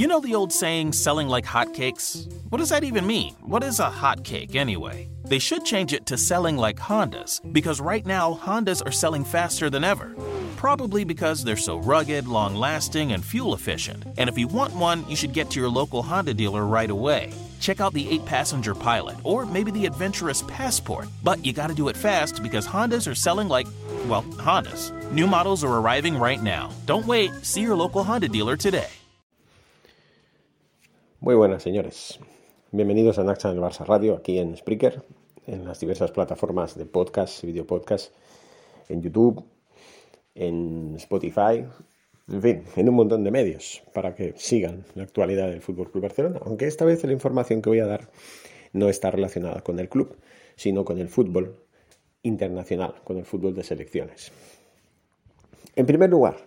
You know the old saying, selling like hotcakes? What does that even mean? What is a hotcake anyway? They should change it to selling like Hondas, because right now Hondas are selling faster than ever. Probably because they're so rugged, long lasting, and fuel efficient. And if you want one, you should get to your local Honda dealer right away. Check out the 8 passenger Pilot or maybe the adventurous Passport. But you gotta do it fast because Hondas are selling like, well, Hondas. New models are arriving right now. Don't wait, see your local Honda dealer today. Muy buenas, señores. Bienvenidos a Naxa en Barça Radio, aquí en Spreaker, en las diversas plataformas de podcast y video podcast, en YouTube, en Spotify, en fin, en un montón de medios para que sigan la actualidad del Fútbol Club Barcelona. Aunque esta vez la información que voy a dar no está relacionada con el club, sino con el fútbol internacional, con el fútbol de selecciones. En primer lugar,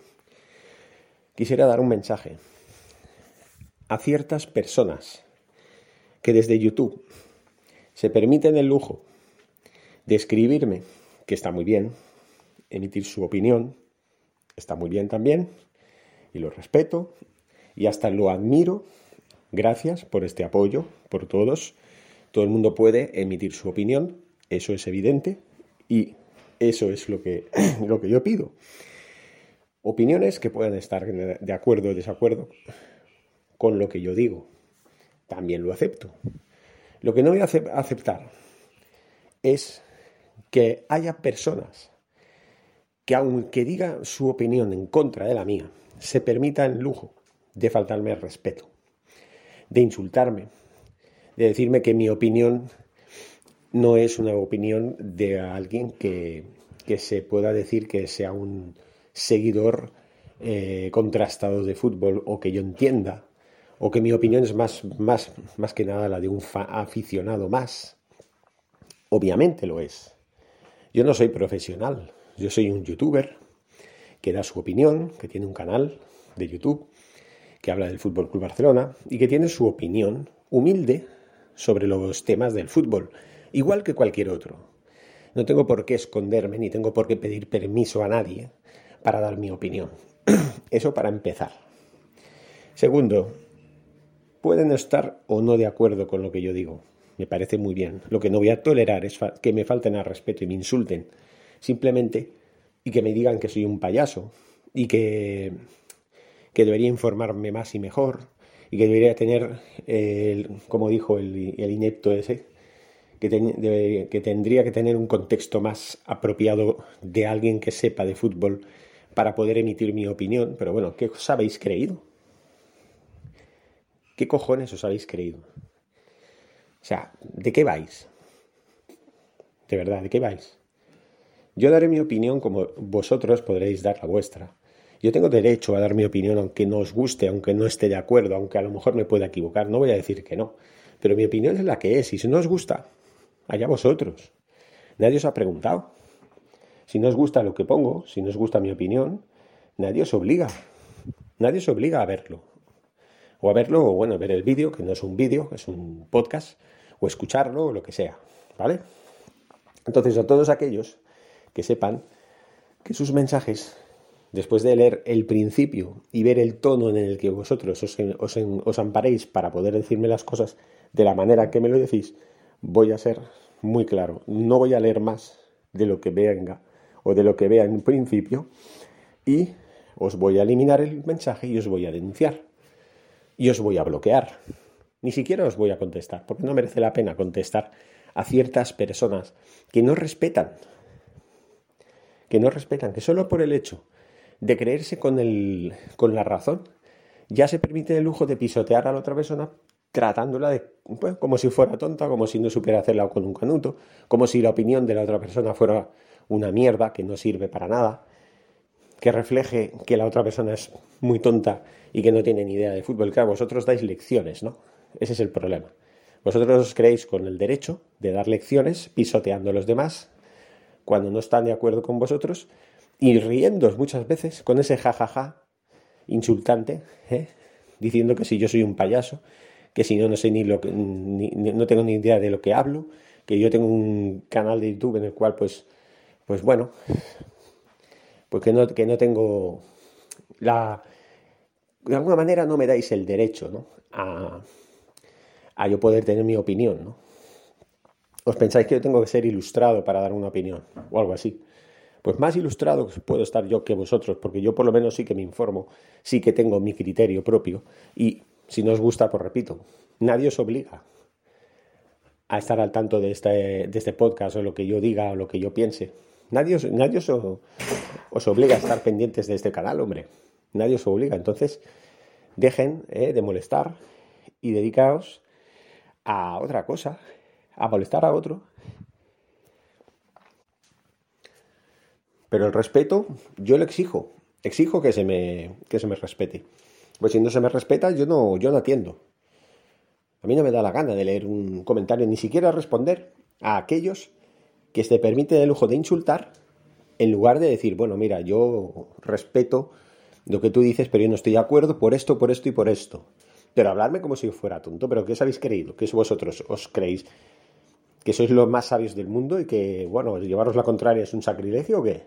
quisiera dar un mensaje a ciertas personas que desde YouTube se permiten el lujo de escribirme, que está muy bien, emitir su opinión, está muy bien también, y lo respeto, y hasta lo admiro. Gracias por este apoyo, por todos. Todo el mundo puede emitir su opinión, eso es evidente, y eso es lo que, lo que yo pido. Opiniones que puedan estar de acuerdo o desacuerdo con lo que yo digo. También lo acepto. Lo que no voy a aceptar es que haya personas que aunque diga su opinión en contra de la mía, se permita el lujo de faltarme el respeto, de insultarme, de decirme que mi opinión no es una opinión de alguien que, que se pueda decir que sea un seguidor eh, contrastado de fútbol o que yo entienda o que mi opinión es más, más, más que nada la de un aficionado más. Obviamente lo es. Yo no soy profesional, yo soy un youtuber que da su opinión, que tiene un canal de YouTube, que habla del Fútbol Club Barcelona y que tiene su opinión humilde sobre los temas del fútbol, igual que cualquier otro. No tengo por qué esconderme ni tengo por qué pedir permiso a nadie para dar mi opinión. Eso para empezar. Segundo, Pueden estar o no de acuerdo con lo que yo digo. Me parece muy bien. Lo que no voy a tolerar es que me falten al respeto y me insulten. Simplemente y que me digan que soy un payaso y que, que debería informarme más y mejor y que debería tener, como dijo el, inepto ese, que, que tendría que tener un contexto más apropiado de alguien que sepa de fútbol para poder emitir mi opinión. Pero bueno, ¿qué os habéis creído? ¿Qué cojones os habéis creído? O sea, ¿de qué vais? De verdad, ¿de qué vais? Yo daré mi opinión como vosotros podréis dar la vuestra. Yo tengo derecho a dar mi opinión aunque no os guste, aunque no esté de acuerdo, aunque a lo mejor me pueda equivocar. No voy a decir que no. Pero mi opinión es la que es. Y si no os gusta, allá vosotros. Nadie os ha preguntado. Si no os gusta lo que pongo, si no os gusta mi opinión, nadie os obliga. Nadie os obliga a verlo o a verlo, o bueno, ver el vídeo, que no es un vídeo, es un podcast, o escucharlo, o lo que sea, ¿vale? Entonces, a todos aquellos que sepan que sus mensajes, después de leer el principio y ver el tono en el que vosotros os, os, amparéis para poder decirme las cosas de la manera que me lo decís, voy a ser muy claro. No voy a leer más de lo que venga o de lo que vea en principio y os voy a eliminar el mensaje y os voy a denunciar y os voy a bloquear. Ni siquiera os voy a contestar, porque no merece la pena contestar a ciertas personas que no respetan, que no respetan, que solo por el hecho de creerse con, el, con la razón, ya se permite el lujo de pisotear a la otra persona tratándola de, pues, como si fuera tonta, como si no supiera hacerla con un canuto, como si la opinión de la otra persona fuera una mierda que no sirve para nada, que refleje que la otra persona es muy tonta y que no tiene ni idea de fútbol. Claro, vosotros dais lecciones, ¿no? Ese es el problema. Vosotros os creéis con el derecho de dar lecciones pisoteando a los demás cuando no están de acuerdo con vosotros y riéndos muchas veces con ese jajaja insultante, ¿eh? diciendo que si yo soy un payaso, que si no, no sé ni lo que, no tengo ni idea de lo que hablo, que yo tengo un canal de YouTube en el cual, pues, pues bueno, pues que no, que no tengo la... De alguna manera no me dais el derecho, ¿no? A, a yo poder tener mi opinión, ¿no? ¿Os pensáis que yo tengo que ser ilustrado para dar una opinión o algo así? Pues más ilustrado puedo estar yo que vosotros, porque yo por lo menos sí que me informo, sí que tengo mi criterio propio y si no os gusta, pues repito, nadie os obliga a estar al tanto de este, de este podcast o lo que yo diga o lo que yo piense. Nadie, os, nadie os, os, obliga a estar pendientes de este canal, hombre. Nadie os obliga. Entonces, dejen eh, de molestar y dedicaos a otra cosa, a molestar a otro. Pero el respeto, yo lo exijo. Exijo que se me, que se me respete. Pues si no se me respeta, yo no, yo no atiendo. A mí no me da la gana de leer un comentario, ni siquiera responder a aquellos que se permiten el lujo de insultar, en lugar de decir, bueno, mira, yo respeto lo que tú dices, pero yo no estoy de acuerdo por esto, por esto y por esto. Pero hablarme como si fuera tonto, pero ¿qué os habéis creído? ¿Qué vosotros os creéis? ¿Que sois los más sabios del mundo y que, bueno, llevaros la contraria es un sacrilegio o qué?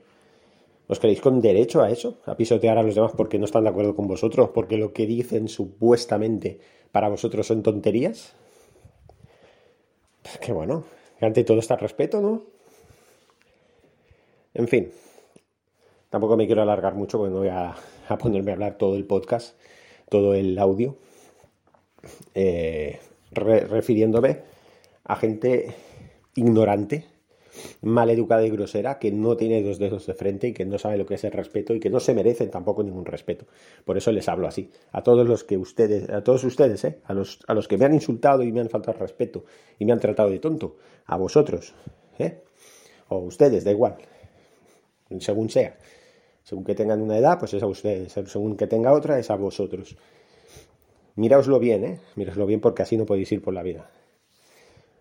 ¿Os creéis con derecho a eso? ¿A pisotear a los demás porque no están de acuerdo con vosotros? ¿Porque lo que dicen supuestamente para vosotros son tonterías? Pues que bueno, ante todo está el respeto, ¿no? En fin, tampoco me quiero alargar mucho porque no voy a, ponerme a hablar todo el podcast, todo el audio, eh, refiriéndome a gente ignorante mal educada y grosera, que no tiene dos dedos de frente y que no sabe lo que es el respeto y que no se merecen tampoco ningún respeto. Por eso les hablo así. A todos los que ustedes, a todos ustedes, ¿eh? a, los, a los que me han insultado y me han faltado respeto y me han tratado de tonto, a vosotros, ¿eh? o ustedes, da igual, según sea. Según que tengan una edad, pues es a ustedes. Según que tenga otra, es a vosotros. Miraoslo bien, ¿eh? Miraoslo bien porque así no podéis ir por la vida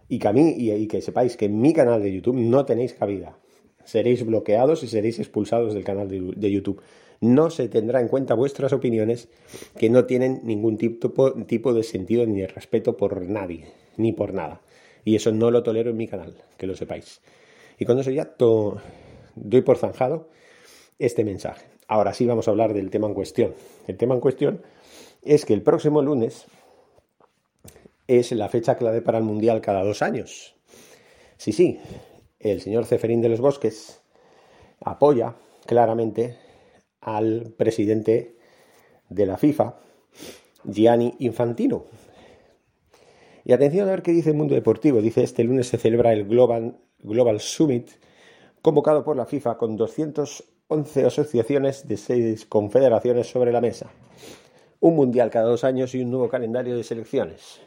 y que a mí y, que sepáis que en mi canal de YouTube no tenéis cabida. Seréis bloqueados y seréis expulsados del canal de, YouTube. No se tendrá en cuenta vuestras opiniones que no tienen ningún tipo, de sentido ni de respeto por nadie, ni por nada. Y eso no lo tolero en mi canal, que lo sepáis. Y con eso ya doy por zanjado este mensaje. Ahora sí vamos a hablar del tema en cuestión. El tema en cuestión es que el próximo lunes es la fecha clave para el Mundial cada dos años. Sí, sí, el señor Ceferín de los Bosques apoya claramente al presidente de la FIFA, Gianni Infantino. Y atención a ver qué dice el mundo deportivo. Dice, este lunes se celebra el Global, Global Summit, convocado por la FIFA con 211 asociaciones de seis confederaciones sobre la mesa. Un mundial cada dos años y un nuevo calendario de selecciones.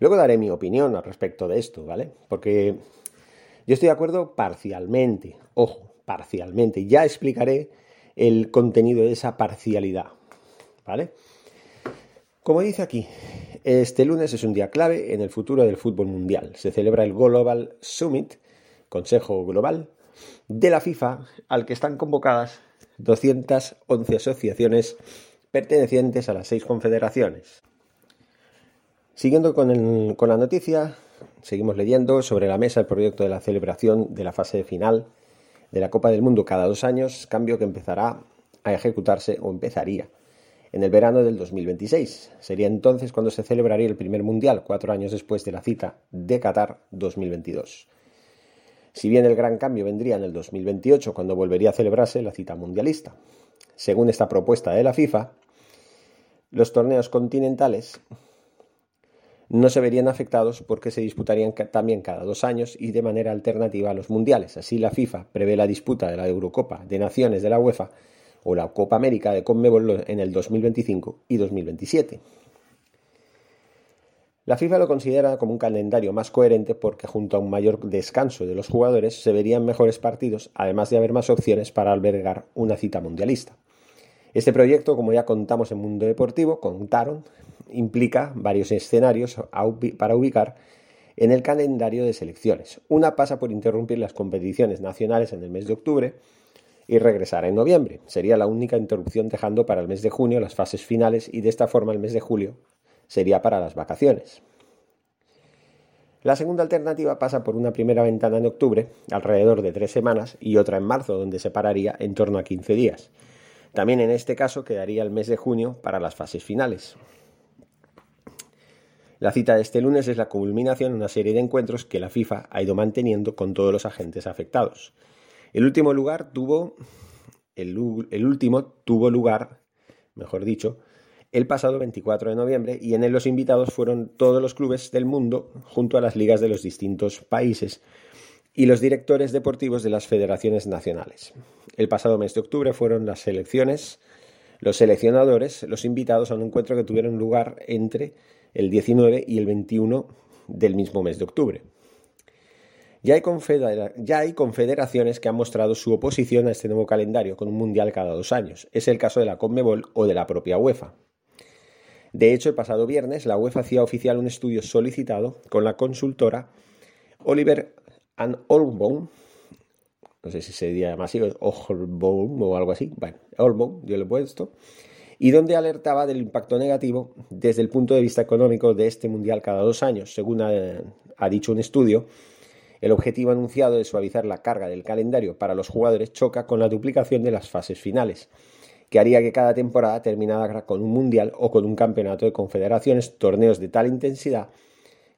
Luego daré mi opinión al respecto de esto, ¿vale? Porque yo estoy de acuerdo parcialmente, ojo, parcialmente. Ya explicaré el contenido de esa parcialidad, ¿vale? Como dice aquí, este lunes es un día clave en el futuro del fútbol mundial. Se celebra el Global Summit, Consejo Global, de la FIFA, al que están convocadas 211 asociaciones pertenecientes a las seis confederaciones. Siguiendo con, la noticia, seguimos leyendo sobre la mesa el proyecto de la celebración de la fase final de la Copa del Mundo cada dos años, cambio que empezará a ejecutarse o empezaría en el verano del 2026. Sería entonces cuando se celebraría el primer Mundial, cuatro años después de la cita de Qatar 2022. Si bien el gran cambio vendría en el 2028, cuando volvería a celebrarse la cita mundialista. Según esta propuesta de la FIFA, los torneos continentales no se verían afectados porque se disputarían también cada dos años y de manera alternativa a los mundiales. Así la FIFA prevé la disputa de la Eurocopa de Naciones de la UEFA o la Copa América de Conmebol en el 2025 y 2027. La FIFA lo considera como un calendario más coherente porque junto a un mayor descanso de los jugadores se verían mejores partidos, además de haber más opciones para albergar una cita mundialista. Este proyecto, como ya contamos en Mundo Deportivo, contaron implica varios escenarios para ubicar en el calendario de selecciones. Una pasa por interrumpir las competiciones nacionales en el mes de octubre y regresará en noviembre. Sería la única interrupción dejando para el mes de junio las fases finales y de esta forma el mes de julio sería para las vacaciones. La segunda alternativa pasa por una primera ventana en octubre, alrededor de tres semanas, y otra en marzo, donde se pararía en torno a 15 días. También en este caso quedaría el mes de junio para las fases finales. La cita de este lunes es la culminación de una serie de encuentros que la FIFA ha ido manteniendo con todos los agentes afectados. El último lugar tuvo, el, último tuvo lugar, mejor dicho, el pasado 24 de noviembre y en él los invitados fueron todos los clubes del mundo junto a las ligas de los distintos países y los directores deportivos de las federaciones nacionales. El pasado mes de octubre fueron las selecciones, los seleccionadores, los invitados a un encuentro que tuvieron lugar entre el 19 y el 21 del mismo mes de octubre. Ya hay, confederaciones que han mostrado su oposición a este nuevo calendario con un mundial cada dos años. Es el caso de la Conmebol o de la propia UEFA. De hecho, el pasado viernes la UEFA hacía oficial un estudio solicitado con la consultora Oliver and Olbaum, no sé si se llama así, Olbaum o algo así, bueno, yo lo he puesto, y donde alertaba del impacto negativo desde el punto de vista económico de este mundial cada dos años, según ha dicho un estudio el objetivo anunciado de suavizar la carga del calendario para los jugadores choca con la duplicación de las fases finales, que haría que cada temporada terminara con un mundial o con un campeonato de confederaciones, torneos de tal intensidad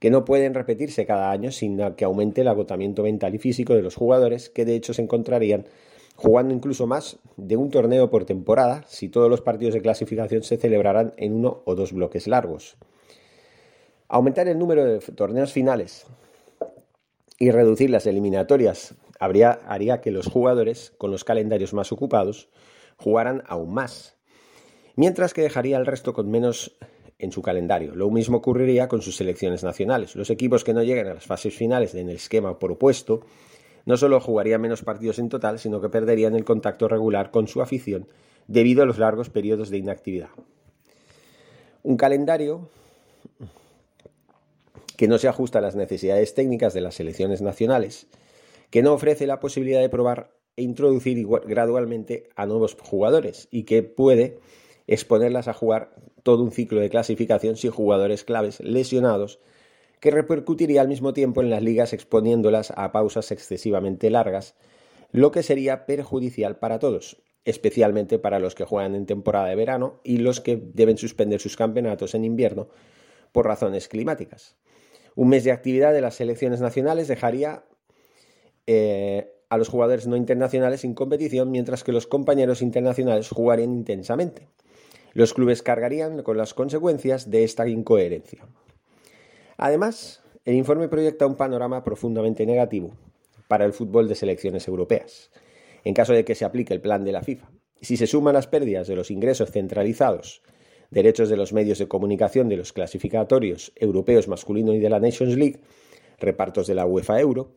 que no pueden repetirse cada año sin que aumente el agotamiento mental y físico de los jugadores, que de hecho se encontrarían jugando incluso más de un torneo por temporada si todos los partidos de clasificación se celebraran en uno o dos bloques largos. Aumentar el número de torneos finales y reducir las eliminatorias haría que los jugadores con los calendarios más ocupados jugaran aún más, mientras que dejaría al resto con menos en su calendario. Lo mismo ocurriría con sus selecciones nacionales. Los equipos que no lleguen a las fases finales en el esquema propuesto no solo jugarían menos partidos en total, sino que perderían el contacto regular con su afición debido a los largos periodos de inactividad. Un calendario que no se ajusta a las necesidades técnicas de las selecciones nacionales, que no ofrece la posibilidad de probar e introducir gradualmente a nuevos jugadores y que puede exponerlas a jugar todo un ciclo de clasificación sin jugadores claves lesionados que repercutiría al mismo tiempo en las ligas exponiéndolas a pausas excesivamente largas, lo que sería perjudicial para todos, especialmente para los que juegan en temporada de verano y los que deben suspender sus campeonatos en invierno por razones climáticas. Un mes de actividad de las selecciones nacionales dejaría eh, a los jugadores no internacionales sin competición, mientras que los compañeros internacionales jugarían intensamente. Los clubes cargarían con las consecuencias de esta incoherencia. Además, el informe proyecta un panorama profundamente negativo para el fútbol de selecciones europeas, en caso de que se aplique el plan de la FIFA. Si se suman las pérdidas de los ingresos centralizados derechos de los medios de comunicación de los clasificatorios europeos masculino y de la Nations League, repartos de la UEFA Euro,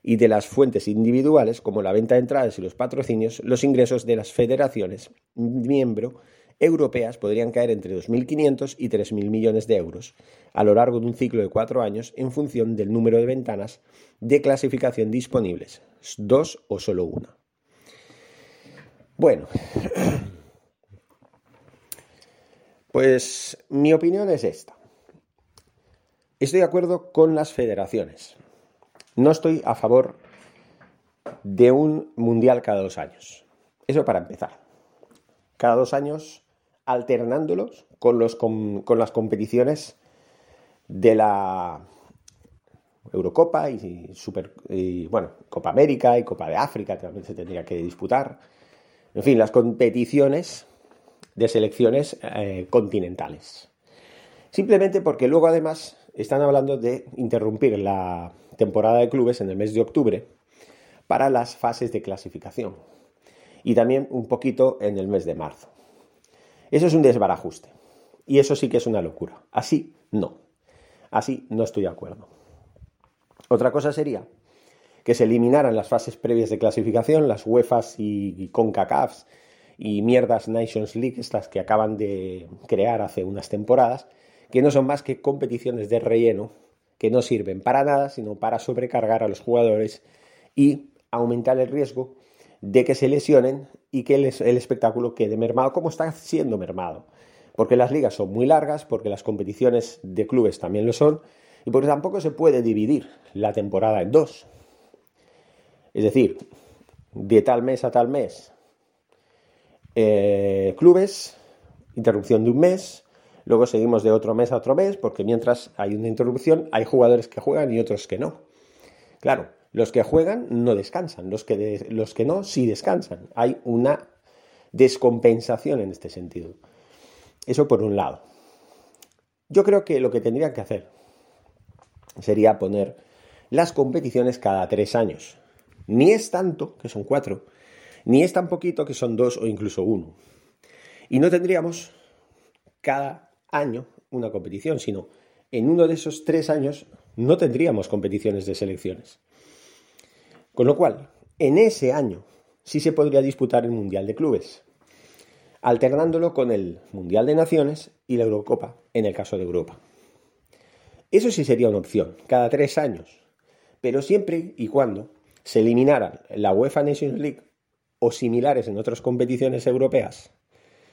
y de las fuentes individuales como la venta de entradas y los patrocinios, los ingresos de las federaciones miembro europeas podrían caer entre 2.500 y 3.000 millones de euros a lo largo de un ciclo de cuatro años en función del número de ventanas de clasificación disponibles, dos o solo una. Bueno, Pues mi opinión es esta. Estoy de acuerdo con las federaciones. No estoy a favor de un mundial cada dos años. Eso para empezar. Cada dos años alternándolos con, los, las competiciones de la Eurocopa y, Super, y, bueno, Copa América y Copa de África también se tendría que disputar. En fin, las competiciones de selecciones eh, continentales. Simplemente porque luego además están hablando de interrumpir la temporada de clubes en el mes de octubre para las fases de clasificación y también un poquito en el mes de marzo. Eso es un desbarajuste y eso sí que es una locura. Así no. Así no estoy de acuerdo. Otra cosa sería que se eliminaran las fases previas de clasificación, las UEFAs y CONCACAFs y mierdas Nations League, estas que acaban de crear hace unas temporadas, que no son más que competiciones de relleno que no sirven para nada, sino para sobrecargar a los jugadores y aumentar el riesgo de que se lesionen y que el, el espectáculo quede mermado como está siendo mermado. Porque las ligas son muy largas, porque las competiciones de clubes también lo son, y porque tampoco se puede dividir la temporada en dos. Es decir, de tal mes a tal mes, eh, clubes, interrupción de un mes, luego seguimos de otro mes a otro mes, porque mientras hay una interrupción, hay jugadores que juegan y otros que no. Claro, los que juegan no descansan, los que, los que no sí descansan. Hay una descompensación en este sentido. Eso por un lado. Yo creo que lo que tendrían que hacer sería poner las competiciones cada tres años. Ni es tanto, que son cuatro, ni es tan poquito, que son dos o incluso uno. Y no tendríamos cada año una competición, sino en uno de esos tres años no tendríamos competiciones de selecciones. Con lo cual, en ese año sí se podría disputar el Mundial de Clubes, alternándolo con el Mundial de Naciones y la Eurocopa, en el caso de Europa. Eso sí sería una opción, cada tres años, pero siempre y cuando se eliminara la UEFA Nations League o similares en otras competiciones europeas,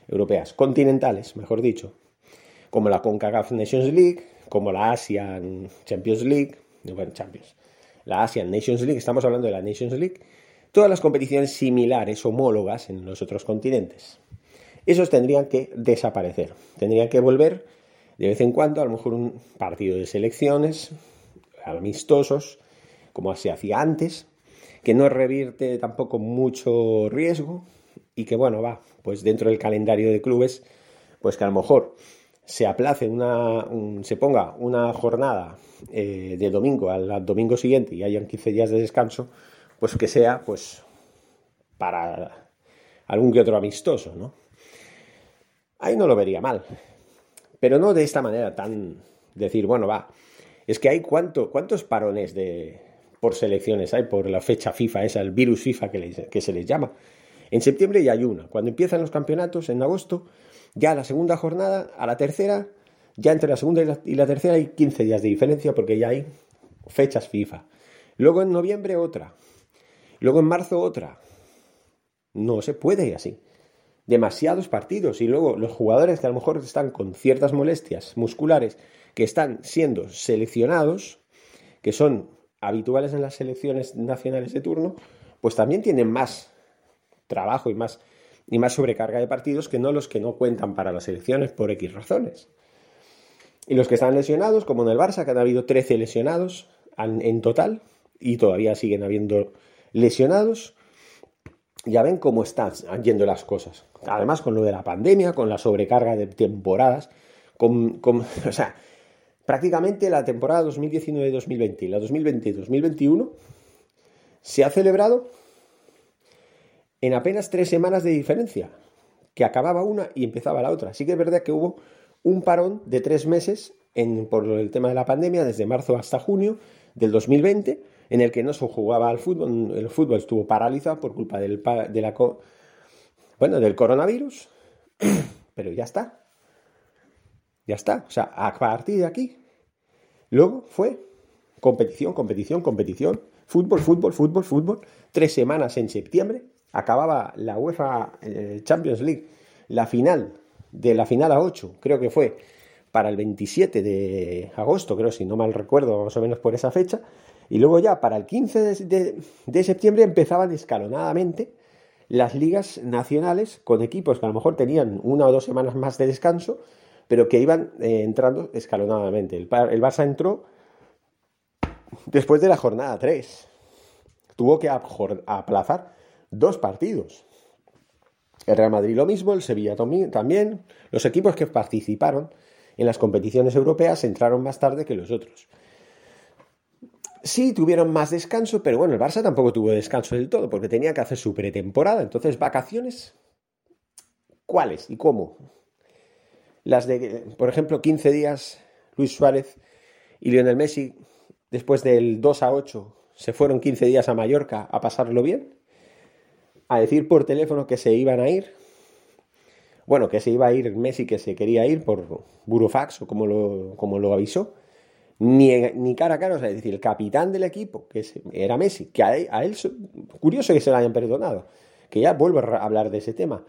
europeas continentales, mejor dicho, como la CONCACAF Nations League, como la Asian Champions League, bueno, Champions, la Asian Nations League, estamos hablando de la Nations League, todas las competiciones similares, homólogas en los otros continentes. Esos tendrían que desaparecer, tendrían que volver de vez en cuando, a lo mejor un partido de selecciones, amistosos, como se hacía antes, que no revierte tampoco mucho riesgo y que, bueno, va, pues dentro del calendario de clubes, pues que a lo mejor se aplace una, se ponga una jornada eh, de domingo al domingo siguiente y hayan 15 días de descanso, pues que sea, pues, para algún que otro amistoso, ¿no? Ahí no lo vería mal. Pero no de esta manera tan decir, bueno, va, es que hay cuánto, cuántos parones de, por selecciones hay, por la fecha FIFA, esa, el virus FIFA que, que se les llama. En septiembre ya hay una. Cuando empiezan los campeonatos, en agosto, ya la segunda jornada, a la tercera, ya entre la segunda y la, tercera hay 15 días de diferencia porque ya hay fechas FIFA. Luego en noviembre otra. Luego en marzo otra. No se puede así demasiados partidos y luego los jugadores que a lo mejor están con ciertas molestias musculares que están siendo seleccionados, que son habituales en las selecciones nacionales de turno, pues también tienen más trabajo y más, y más sobrecarga de partidos que no los que no cuentan para las selecciones por X razones. Y los que están lesionados, como en el Barça, que han habido 13 lesionados en total y todavía siguen habiendo lesionados, ya ven cómo están yendo las cosas. Además, con lo de la pandemia, con la sobrecarga de temporadas, con, o sea, prácticamente la temporada 2019-2020 y la 2020-2021 se ha celebrado en apenas tres semanas de diferencia, que acababa una y empezaba la otra. Sí que es verdad que hubo un parón de tres meses en, por el tema de la pandemia, desde marzo hasta junio del 2020, en el que no se jugaba al fútbol, el fútbol estuvo paralizado por culpa del, de la, bueno, del coronavirus, pero ya está. Ya está. O sea, a partir de aquí, luego fue competición, competición, competición, fútbol, fútbol, fútbol, fútbol. Tres semanas en septiembre, acababa la UEFA eh, Champions League, la final, de la final a 8, creo que fue para el 27 de agosto, creo, si no mal recuerdo, más o menos por esa fecha, y luego ya para el 15 de, septiembre empezaban escalonadamente las ligas nacionales con equipos que a lo mejor tenían una o dos semanas más de descanso, pero que iban eh, entrando escalonadamente. El, el, Barça entró después de la jornada 3. Tuvo que aplazar dos partidos. El Real Madrid lo mismo, el Sevilla también. Los equipos que participaron en las competiciones europeas entraron más tarde que los otros. Sí, tuvieron más descanso, pero bueno, el Barça tampoco tuvo descanso del todo, porque tenía que hacer su pretemporada. Entonces, vacaciones, ¿cuáles y cómo? Las de, por ejemplo, 15 días, Luis Suárez y Lionel Messi, después del 2 a 8, se fueron 15 días a Mallorca a pasarlo bien, a decir por teléfono que se iban a ir. Bueno, que se iba a ir Messi, que se quería ir por burofax o como lo, como lo avisó ni, ni cara a cara, o sea, es decir, el capitán del equipo, que era Messi, que a él, curioso que se lo hayan perdonado, que ya vuelvo a hablar de ese tema.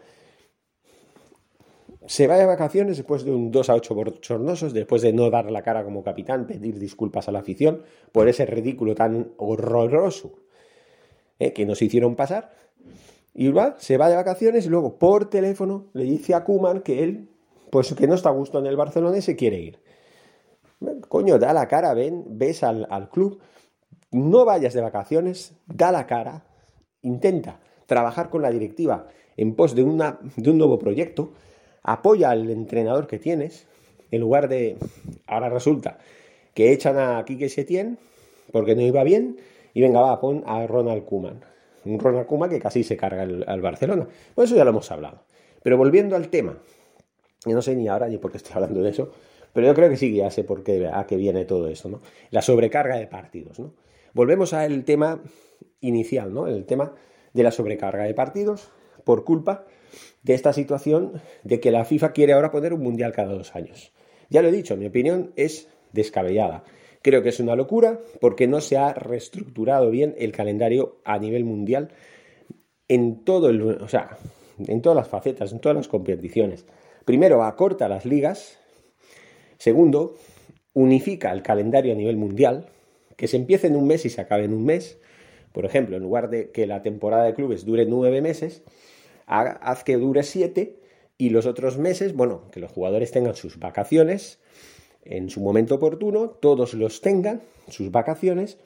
Se va de vacaciones después de un 2 a 8 bochornosos, después de no dar la cara como capitán, pedir disculpas a la afición por ese ridículo tan horroroso eh, que nos hicieron pasar. Y se va de vacaciones y luego por teléfono le dice a Kuman que él, pues que no está a gusto en el Barcelona y se quiere ir. Coño, da la cara, ven, ves al, club, no vayas de vacaciones, da la cara, intenta trabajar con la directiva en pos de, una, de un nuevo proyecto, apoya al entrenador que tienes, en lugar de, ahora resulta que echan a Quique Setién porque no iba bien, y venga, va, pon a Ronald Kuman. Un Ronald que casi se carga al Barcelona. Bueno, eso ya lo hemos hablado. Pero volviendo al tema, y no sé ni ahora ni por qué estoy hablando de eso, pero yo creo que sí, ya sé por qué, a qué viene todo eso, ¿no? La sobrecarga de partidos, ¿no? Volvemos al tema inicial, ¿no? El tema de la sobrecarga de partidos por culpa de esta situación de que la FIFA quiere ahora poner un mundial cada dos años. Ya lo he dicho, mi opinión es descabellada. Creo que es una locura porque no se ha reestructurado bien el calendario a nivel mundial en todo el, o sea, en todas las facetas, en todas las competiciones. Primero, acorta las ligas Segundo, unifica el calendario a nivel mundial, que se empiece en un mes y se acabe en un mes. Por ejemplo, en lugar de que la temporada de clubes dure nueve meses, haz que dure siete y los otros meses, bueno, que los jugadores tengan sus vacaciones en su momento oportuno, todos los tengan, sus vacaciones,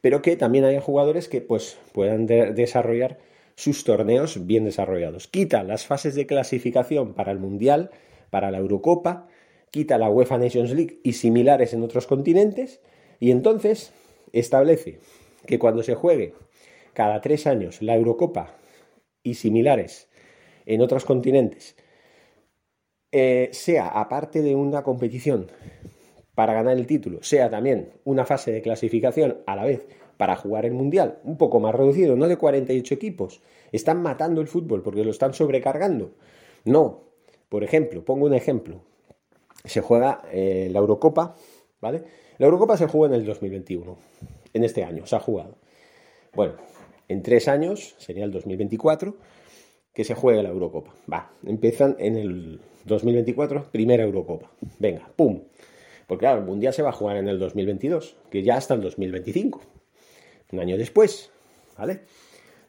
pero que también haya jugadores que pues puedan desarrollar sus torneos bien desarrollados. Quita las fases de clasificación para el Mundial, para la Eurocopa, quita la UEFA Nations League y similares en otros continentes y entonces establece que cuando se juegue cada tres años la Eurocopa y similares en otros continentes, eh, sea aparte de una competición para ganar el título, sea también una fase de clasificación a la vez para jugar el Mundial, un poco más reducido, no de 48 equipos. Están matando el fútbol porque lo están sobrecargando. No. Por ejemplo, pongo un ejemplo se juega eh, la Eurocopa, ¿vale? La Eurocopa se juega en el 2021, en este año, se ha jugado. Bueno, en tres años, sería el 2024, que se juegue la Eurocopa. Va, empiezan en el 2024, primera Eurocopa. Venga, pum. Porque claro, el Mundial se va a jugar en el 2022, que ya hasta el 2025, un año después, ¿vale?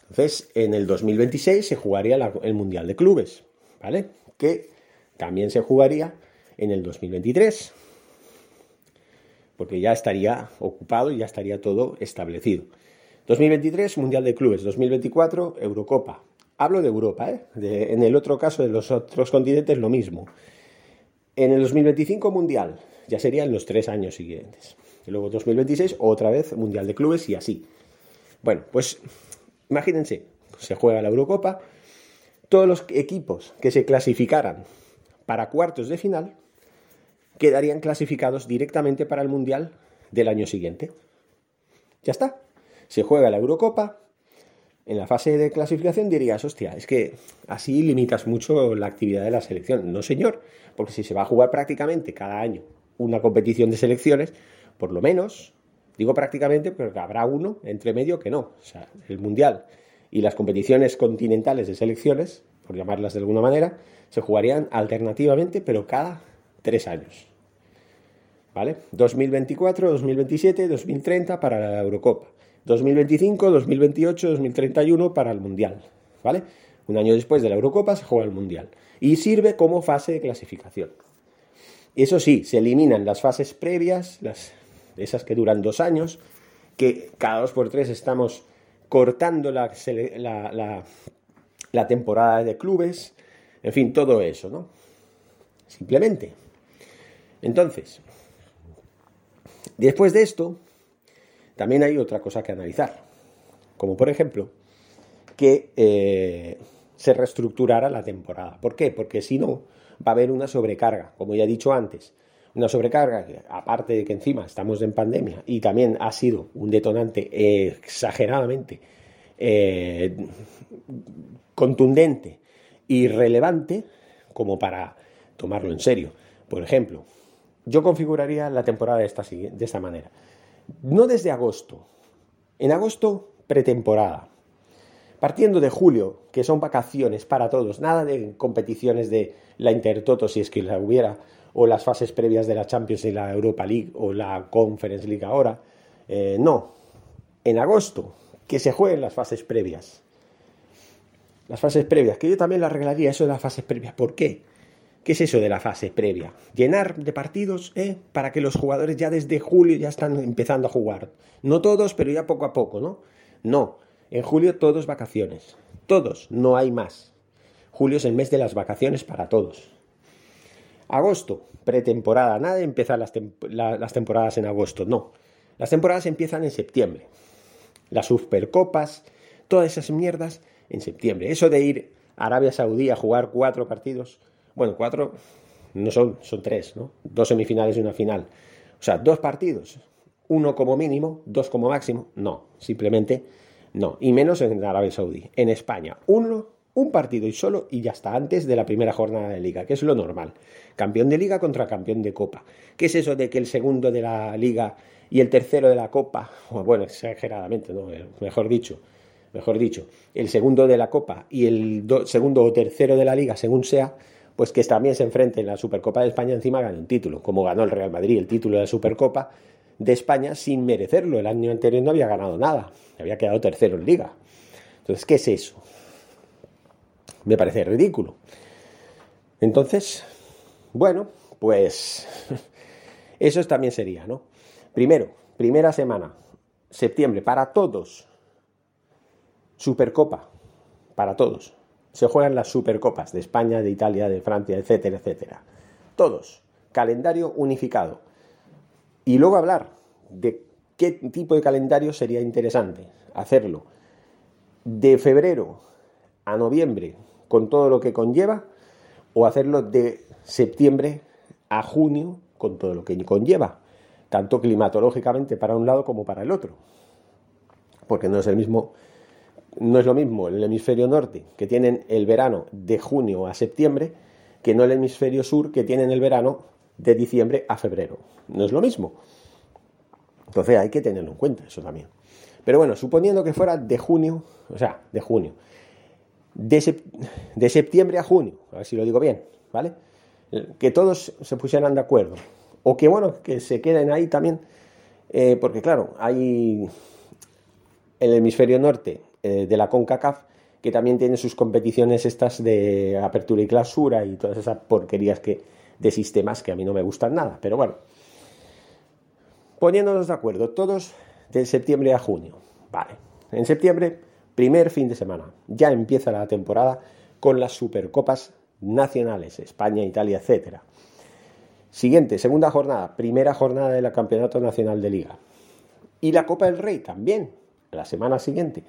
Entonces, en el 2026 se jugaría el Mundial de Clubes, ¿vale? Que también se jugaría en el 2023, porque ya estaría ocupado y ya estaría todo establecido. 2023, Mundial de Clubes. 2024, Eurocopa. Hablo de Europa, ¿eh? en el otro caso de los otros continentes lo mismo. En el 2025, Mundial. Ya sería en los tres años siguientes. Y luego 2026, otra vez Mundial de Clubes y así. Bueno, pues imagínense, se juega la Eurocopa, todos los equipos que se clasificaran para cuartos de final quedarían clasificados directamente para el Mundial del año siguiente. Ya está. Se juega la Eurocopa. En la fase de clasificación dirías, hostia, es que así limitas mucho la actividad de la selección. No, señor, porque si se va a jugar prácticamente cada año una competición de selecciones, por lo menos, digo prácticamente, porque habrá uno entre medio que no. O sea, el Mundial y las competiciones continentales de selecciones, por llamarlas de alguna manera, se jugarían alternativamente, pero cada tres años. ¿Vale? 2024, 2027, 2030 para la Eurocopa. 2025, 2028, 2031 para el Mundial. ¿Vale? Un año después de la Eurocopa se juega el Mundial. Y sirve como fase de clasificación. Eso sí, se eliminan las fases previas, las, esas que duran dos años, que cada dos por tres estamos cortando la, la, la temporada de clubes, en fin, todo eso, ¿no? Simplemente. Entonces, después de esto, también hay otra cosa que analizar, como por ejemplo que eh, se reestructurara la temporada. ¿Por qué? Porque si no, va a haber una sobrecarga, como ya he dicho antes. Una sobrecarga, aparte de que encima estamos en pandemia y también ha sido un detonante exageradamente eh, contundente y relevante como para tomarlo en serio. Por ejemplo, yo configuraría la temporada de esta, de esta manera. No desde agosto. En agosto, pretemporada. Partiendo de julio, que son vacaciones para todos, nada de competiciones de la Intertoto si es que la hubiera, o las fases previas de la Champions y la Europa League o la Conference League ahora. Eh, no, en agosto, que se jueguen las fases previas. Las fases previas, que yo también la arreglaría eso de las fases previas. ¿Por qué? ¿Qué es eso de la fase previa? Llenar de partidos ¿eh? para que los jugadores ya desde julio ya están empezando a jugar. No todos, pero ya poco a poco, ¿no? No, en julio todos vacaciones. Todos, no hay más. Julio es el mes de las vacaciones para todos. Agosto, pretemporada. Nada de empezar las, las temporadas en agosto, no. Las temporadas empiezan en septiembre. Las supercopas, todas esas mierdas en septiembre. Eso de ir a Arabia Saudí a jugar cuatro partidos bueno, cuatro no son, son tres, ¿no? Dos semifinales y una final. O sea, dos partidos, uno como mínimo, dos como máximo, no, simplemente no. Y menos en Arabia Saudí. En España, uno, un partido y solo y ya está, antes de la primera jornada de liga, que es lo normal. Campeón de liga contra campeón de copa. ¿Qué es eso de que el segundo de la liga y el tercero de la copa, bueno, exageradamente, ¿no? Eh, mejor dicho, mejor dicho, el segundo de la copa y el segundo o tercero de la liga, según sea, pues que también se enfrente en la Supercopa de España encima gane un título, como ganó el Real Madrid el título de la Supercopa de España sin merecerlo. El año anterior no había ganado nada, había quedado tercero en liga. Entonces, ¿qué es eso? Me parece ridículo. Entonces, bueno, pues eso también sería, ¿no? Primero, primera semana, septiembre, para todos. Supercopa, para todos se juegan las Supercopas de España, de Italia, de Francia, etcétera, etcétera. Todos. Calendario unificado. Y luego hablar de qué tipo de calendario sería interesante hacerlo. De febrero a noviembre, con todo lo que conlleva, o hacerlo de septiembre a junio, con todo lo que conlleva, tanto climatológicamente para un lado como para el otro. Porque no es el mismo no es lo mismo el hemisferio norte, que tienen el verano de junio a septiembre, que no el hemisferio sur, que tienen el verano de diciembre a febrero. No es lo mismo. Entonces hay que tenerlo en cuenta, eso también. Pero bueno, suponiendo que fuera de junio, o sea, de junio, de, de septiembre a junio, a ver si lo digo bien, ¿vale? Que todos se pusieran de acuerdo. O que, bueno, que se queden ahí también, eh, porque claro, hay el hemisferio norte eh, de la CONCACAF, que también tiene sus competiciones estas de apertura y clausura y todas esas porquerías que, de sistemas que a mí no me gustan nada. Pero bueno, poniéndonos de acuerdo, todos de septiembre a junio. Vale, en septiembre, primer fin de semana, ya empieza la temporada con las supercopas nacionales, España, Italia, etcétera. Siguiente, segunda jornada, primera jornada del Campeonato Nacional de Liga. Y la Copa del Rey también, la semana siguiente.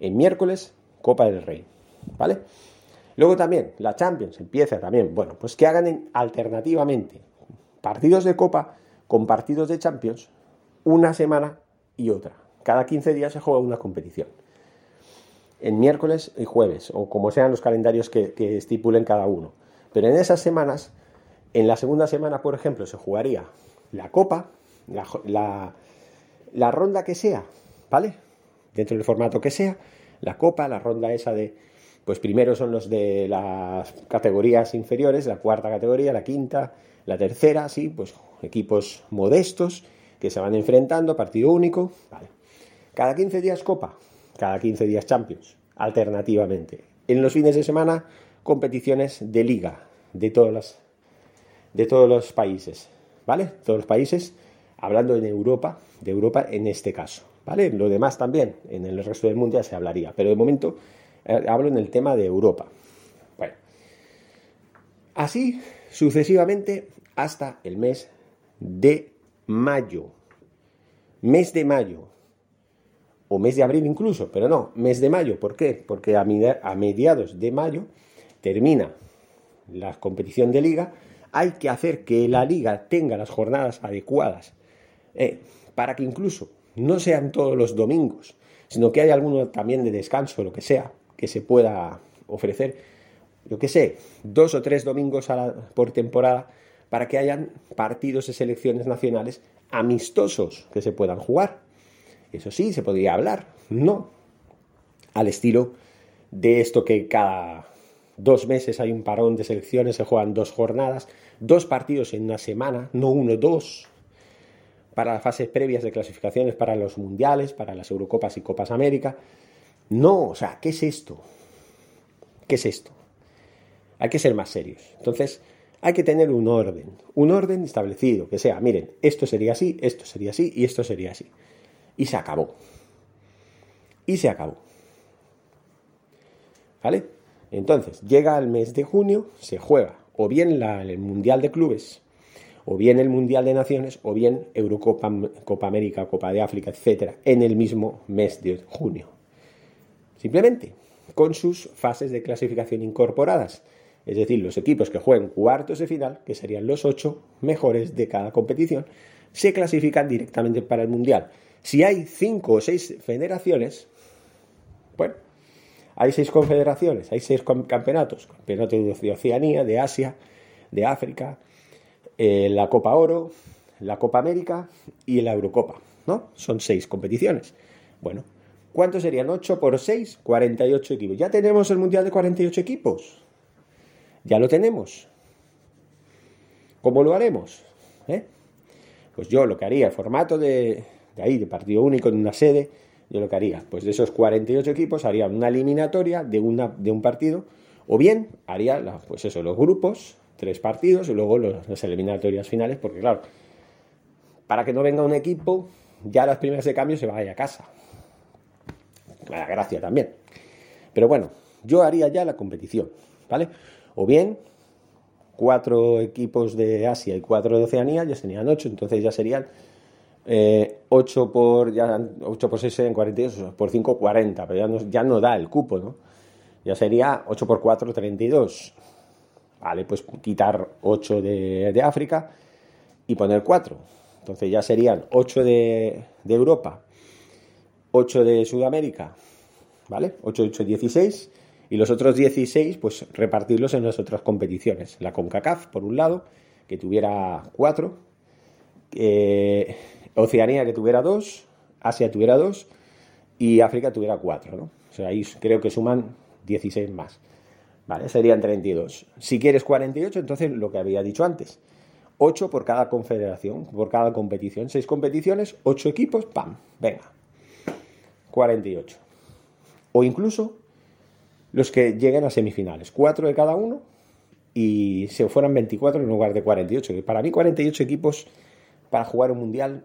En miércoles, Copa del Rey. ¿Vale? Luego también, la Champions empieza también. Bueno, pues que hagan alternativamente partidos de Copa con partidos de Champions una semana y otra. Cada 15 días se juega una competición. En miércoles y jueves, o como sean los calendarios que, estipulen cada uno. Pero en esas semanas, en la segunda semana, por ejemplo, se jugaría la Copa, la ronda que sea, ¿vale? Dentro del formato que sea, la copa, la ronda esa de, pues primero son los de las categorías inferiores, la cuarta categoría, la quinta, la tercera, sí, pues equipos modestos que se van enfrentando, partido único, vale. Cada 15 días copa, cada 15 días Champions, alternativamente. En los fines de semana, competiciones de liga de todas las, de todos los países, ¿vale? Todos los países, hablando en Europa, de Europa en este caso. Lo demás también, en el resto del mundo ya se hablaría, pero de momento eh, hablo en el tema de Europa. Así sucesivamente hasta el mes de mayo. Mes de mayo. O mes de abril incluso, pero no, mes de mayo. ¿Por qué? Porque a mediados de mayo termina la competición de liga. Hay que hacer que la liga tenga las jornadas adecuadas eh, para que incluso no sean todos los domingos, sino que haya alguno también de descanso, lo que sea, que se pueda ofrecer, yo qué sé, dos o tres domingos por temporada para que hayan partidos de selecciones nacionales amistosos que se puedan jugar. Eso sí, se podría hablar, no al estilo de esto que cada dos meses hay un parón de selecciones, se juegan dos jornadas, dos partidos en una semana, no uno, dos, para las fases previas de clasificaciones para los mundiales, para las Eurocopas y Copas América. No, o sea, ¿qué es esto? ¿Qué es esto? Hay que ser más serios. Entonces, hay que tener un orden, un orden establecido, que sea, miren, esto sería así, esto sería así y esto sería así. Y se acabó. Y se acabó. ¿Vale? Entonces, llega el mes de junio, se juega o bien el Mundial de Clubes, o bien el Mundial de Naciones, o bien Eurocopa, Copa América, Copa de África, etcétera, en el mismo mes de junio. Simplemente, con sus fases de clasificación incorporadas. Es decir, los equipos que jueguen cuartos de final, que serían los ocho mejores de cada competición, se clasifican directamente para el Mundial. Si hay cinco o seis federaciones, bueno, hay seis confederaciones, hay seis campeonatos, campeonato de Oceanía, de Asia, de África, eh, la Copa Oro, la Copa América y la Eurocopa, ¿no? Son seis competiciones. Bueno, ¿cuántos serían? 8 por 6, 48 equipos. Ya tenemos el Mundial de 48 equipos. Ya lo tenemos. ¿Cómo lo haremos? ¿Eh? Pues yo lo que haría, formato de, de ahí, de partido único en una sede, yo lo que haría, pues de esos 48 equipos haría una eliminatoria de, una, de un partido, o bien haría, pues eso, los grupos, tres partidos, y luego las eliminatorias finales, porque claro, para que no venga un equipo, ya las primeras de cambio se vaya a casa. La gracia también. Pero bueno, yo haría ya la competición, ¿vale? O bien cuatro equipos de Asia y cuatro de Oceanía, ya serían ocho, entonces ya serían 8 eh, por, ya, 8 por 6 en 42, por 5 40, pero ya no, ya no da el cupo, ¿no? Ya sería 8 por 4 32. Vale, pues quitar 8 de, de África y poner 4. Entonces ya serían 8 de, de Europa, 8 de Sudamérica, ¿vale? 8, 8, 16. Y los otros 16, pues repartirlos en las otras competiciones. La CONCACAF, por un lado, que tuviera 4. Eh, Oceanía que tuviera dos, Asia tuviera dos y África tuviera cuatro, ¿no? O sea, ahí creo que suman 16 más. Vale, serían 32. Si quieres 48, entonces lo que había dicho antes. 8 por cada confederación, por cada competición. 6 competiciones, 8 equipos, ¡pam! Venga. 48. O incluso los que lleguen a semifinales. 4 de cada uno y se fueran 24 en lugar de 48. para mí 48 equipos para jugar un mundial,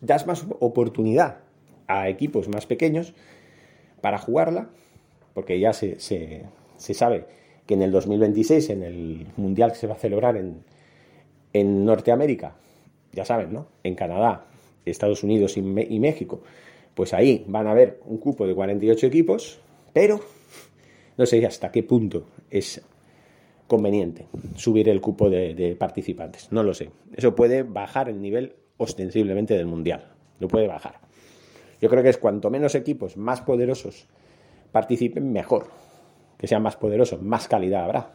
das más oportunidad a equipos más pequeños para jugarla, porque ya se, sabe que en el 2026, en el mundial que se va a celebrar en, en Norteamérica, ya saben, ¿no? En Canadá, Estados Unidos y, y, México, pues ahí van a haber un cupo de 48 equipos, pero no sé hasta qué punto es conveniente subir el cupo de, participantes. No lo sé. Eso puede bajar el nivel ostensiblemente del Mundial. Lo puede bajar. Yo creo que es cuanto menos equipos más poderosos participen, mejor. Que sean más poderosos, más calidad habrá.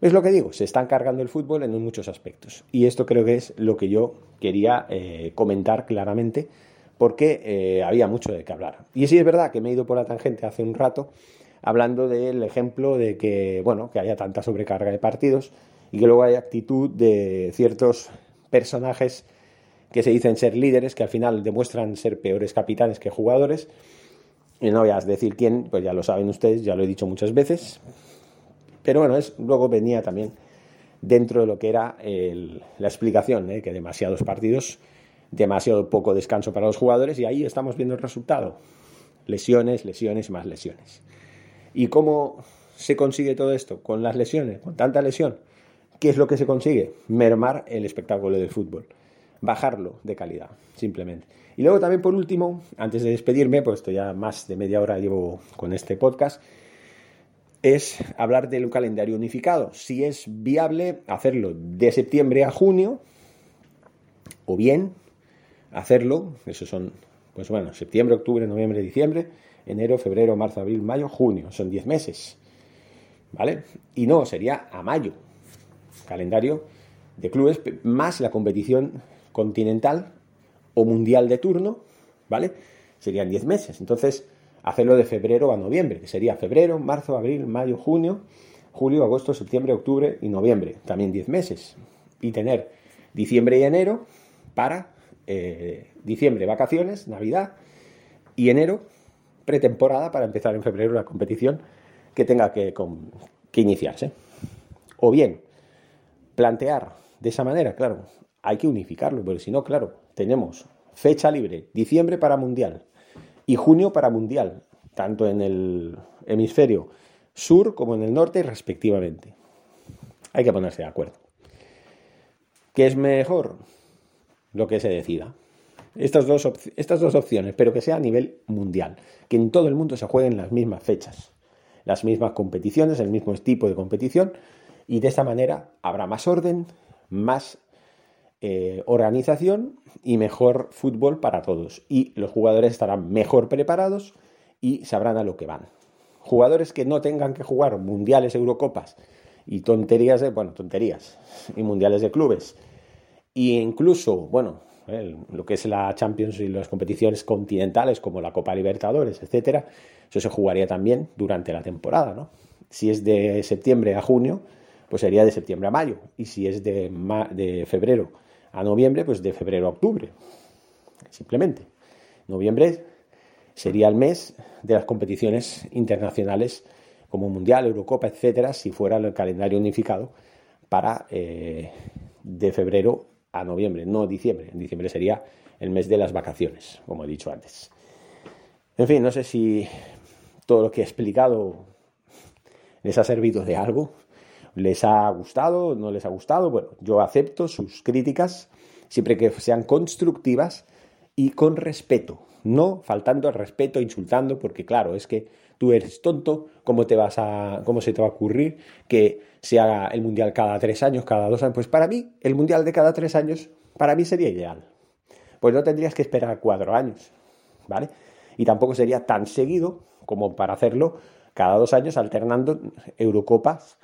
Es lo que digo, se están cargando el fútbol en muchos aspectos. Y esto creo que es lo que yo quería eh, comentar claramente, porque eh, había mucho de qué hablar. Y sí es verdad que me he ido por la tangente hace un rato, hablando del ejemplo de que, bueno, que haya tanta sobrecarga de partidos y que luego hay actitud de ciertos personajes que se dicen ser líderes, que al final demuestran ser peores capitanes que jugadores. Y no voy a decir quién, pues ya lo saben ustedes, ya lo he dicho muchas veces. Pero bueno, es, luego venía también dentro de lo que era la explicación, ¿eh? que demasiados partidos, demasiado poco descanso para los jugadores y ahí estamos viendo el resultado. Lesiones, lesiones más lesiones. ¿Y cómo se consigue todo esto? Con las lesiones, con tanta lesión. ¿Qué es lo que se consigue? Mermar el espectáculo del fútbol. Bajarlo de calidad, simplemente. Y luego también, por último, antes de despedirme, pues esto ya más de media hora llevo con este podcast, es hablar del calendario unificado. Si es viable hacerlo de septiembre a junio, o bien hacerlo, esos son, pues bueno, septiembre, octubre, noviembre, diciembre, enero, febrero, marzo, abril, mayo, junio. Son 10 meses. ¿Vale? Y no, sería a mayo. Calendario de clubes más la competición continental o mundial de turno, ¿vale? Serían 10 meses. Entonces, hacerlo de febrero a noviembre, que sería febrero, marzo, abril, mayo, junio, julio, agosto, septiembre, octubre y noviembre, también 10 meses. Y tener diciembre y enero para eh, diciembre vacaciones, Navidad, y enero pretemporada para empezar en febrero la competición que tenga que, que iniciarse. O bien, plantear de esa manera, claro, hay que unificarlo, porque si no, claro, tenemos fecha libre, diciembre para Mundial y junio para Mundial, tanto en el hemisferio sur como en el norte respectivamente. Hay que ponerse de acuerdo. ¿Qué es mejor? Lo que se decida. Estas dos, estas dos opciones, pero que sea a nivel mundial, que en todo el mundo se jueguen las mismas fechas, las mismas competiciones, el mismo tipo de competición, y de esta manera habrá más orden, más eh, organización y mejor fútbol para todos. Y los jugadores estarán mejor preparados y sabrán a lo que van. Jugadores que no tengan que jugar mundiales, Eurocopas y tonterías de, bueno, tonterías y mundiales de clubes. Y incluso, bueno, lo que es la Champions y las competiciones continentales como la Copa Libertadores, etcétera, eso se jugaría también durante la temporada, ¿no? Si es de septiembre a junio, pues sería de septiembre a mayo. Y si es de, de febrero a noviembre, pues de febrero a octubre. Simplemente. Noviembre sería el mes de las competiciones internacionales como Mundial, Eurocopa, etcétera, si fuera el calendario unificado para eh, de febrero a noviembre, no diciembre. En diciembre sería el mes de las vacaciones, como he dicho antes. En fin, no sé si todo lo que he explicado les ha servido de algo. ¿Les ha gustado? ¿No les ha gustado? Bueno, yo acepto sus críticas siempre que sean constructivas y con respeto, no faltando al respeto, insultando, porque claro, es que tú eres tonto, ¿cómo, te vas a, cómo se te va a ocurrir que se haga el mundial cada tres años, cada dos años? Pues para mí, el mundial de cada tres años, para mí sería ideal. Pues no tendrías que esperar cuatro años, ¿vale? Y tampoco sería tan seguido como para hacerlo cada dos años alternando Eurocopas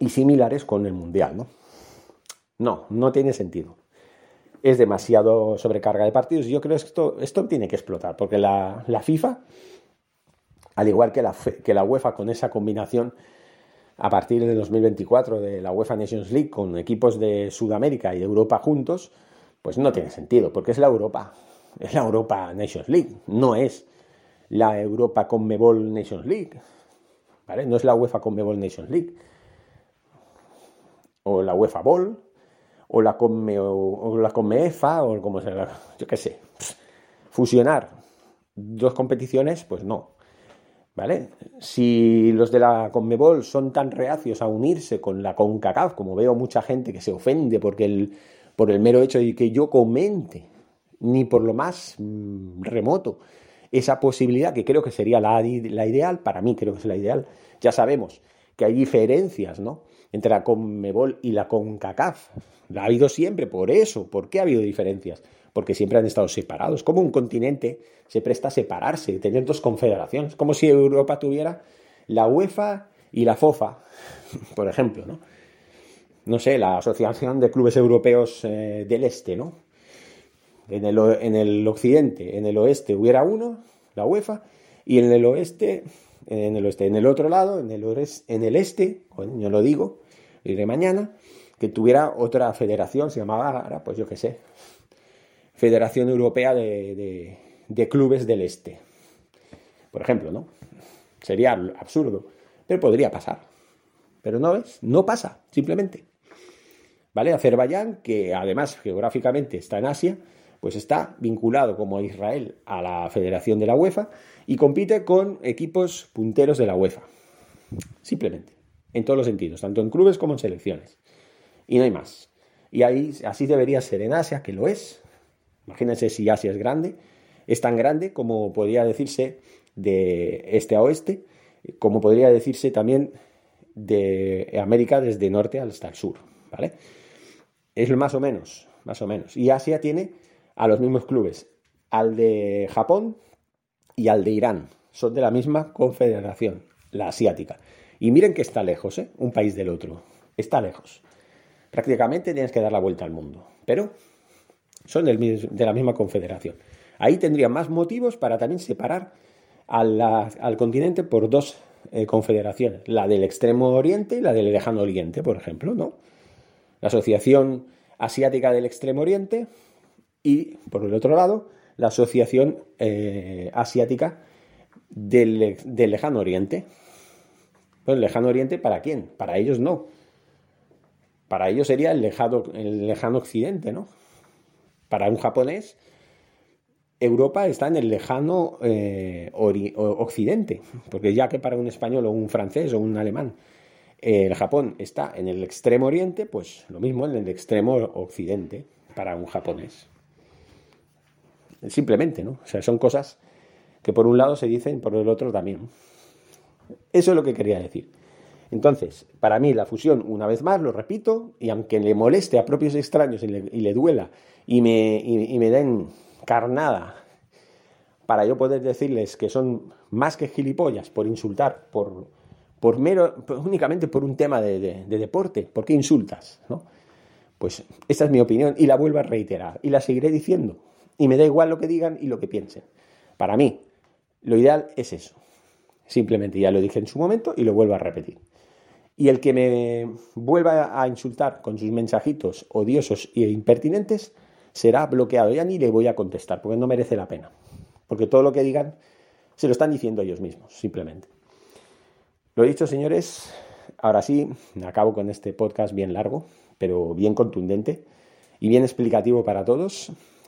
y similares con el Mundial, ¿no? No, no tiene sentido. Es demasiado sobrecarga de partidos yo creo que esto, esto tiene que explotar, porque la, FIFA, al igual que la, que la UEFA con esa combinación a partir de 2024 de la UEFA Nations League con equipos de Sudamérica y de Europa juntos, pues no tiene sentido, porque es la Europa, es la Europa Nations League, no es la Europa Conmebol Nations League, ¿vale? No es la UEFA Conmebol Nations League o la UEFA Ball, o la, Conme, o, la Conmefa, o como se yo qué sé. Fusionar dos competiciones, pues no. ¿Vale? Si los de la Conmebol son tan reacios a unirse con la CONCACAF, como veo mucha gente que se ofende porque el, por el mero hecho de que yo comente, ni por lo más mm, remoto, esa posibilidad, que creo que sería la, la ideal, para mí creo que es la ideal, ya sabemos que hay diferencias, ¿no? Entre la Conmebol y la CONCACAF. La ha habido siempre, por eso. ¿Por qué ha habido diferencias? Porque siempre han estado separados. Como un continente se presta a separarse, tener dos confederaciones. Como si Europa tuviera la UEFA y la FOFA, por ejemplo, ¿no? No sé, la Asociación de Clubes Europeos eh, del Este, ¿no? En el, en el occidente, en el oeste hubiera uno, la UEFA, y en el oeste en el oeste. En el otro lado, en el, en el este, yo lo digo, diré mañana, que tuviera otra federación, se llamaba, pues yo qué sé, Federación Europea de, de, Clubes del Este. Por ejemplo, ¿no? Sería absurdo, pero podría pasar. Pero no es, no pasa, simplemente. ¿Vale? Azerbaiyán, que además geográficamente está en Asia, pues está vinculado como Israel a la Federación de la UEFA y compite con equipos punteros de la UEFA. Simplemente, en todos los sentidos, tanto en clubes como en selecciones. Y no hay más. Y ahí, así debería ser en Asia, que lo es. Imagínense si Asia es grande. Es tan grande como podría decirse de este a oeste, como podría decirse también de América desde norte hasta el sur. ¿vale? Es más o menos, más o menos. Y Asia tiene a los mismos clubes, al de Japón y al de Irán. Son de la misma confederación, la asiática. Y miren que está lejos, ¿eh? un país del otro. Está lejos. Prácticamente tienes que dar la vuelta al mundo. Pero son de la misma confederación. Ahí tendría más motivos para también separar al continente por dos eh, confederaciones, la del extremo oriente y la del lejano oriente, por ejemplo, ¿no? La Asociación Asiática del Extremo Oriente y, por el otro lado, la Asociación eh, Asiática del, Lejano Oriente. el Lejano Oriente, ¿para quién? Para ellos no. Para ellos sería el lejano, el lejano Occidente, ¿no? Para un japonés, Europa está en el lejano eh, occidente, porque ya que para un español o un francés o un alemán eh, el Japón está en el extremo oriente, pues lo mismo en el extremo occidente para un japonés. Simplemente, ¿no? O sea, son cosas que por un lado se dicen, por el otro también. Eso es lo que quería decir. Entonces, para mí la fusión, una vez más, lo repito, y aunque le moleste a propios extraños y le, duela y me, y me den carnada para yo poder decirles que son más que gilipollas por insultar, por, por mero, únicamente por un tema de, deporte. ¿Por qué insultas? ¿no? Pues esta es mi opinión y la vuelvo a reiterar y la seguiré diciendo. Y me da igual lo que digan y lo que piensen. Para mí, lo ideal es eso. Simplemente ya lo dije en su momento y lo vuelvo a repetir. Y el que me vuelva a insultar con sus mensajitos odiosos e impertinentes, será bloqueado. Ya ni le voy a contestar, porque no merece la pena. Porque todo lo que digan se lo están diciendo ellos mismos, simplemente. Lo dicho, señores, ahora sí, acabo con este podcast bien largo, pero bien contundente y bien explicativo para todos.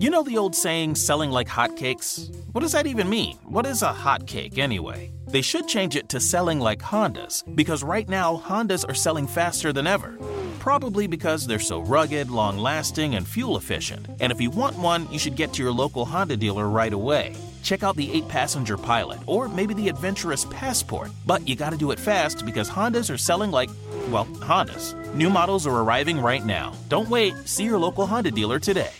You know the old saying, selling like hotcakes? What does that even mean? What is a hotcake anyway? They should change it to selling like Hondas, because right now Hondas are selling faster than ever. Probably because they're so rugged, long lasting, and fuel efficient. And if you want one, you should get to your local Honda dealer right away. Check out the 8 passenger Pilot or maybe the adventurous Passport. But you gotta do it fast because Hondas are selling like, well, Hondas. New models are arriving right now. Don't wait, see your local Honda dealer today.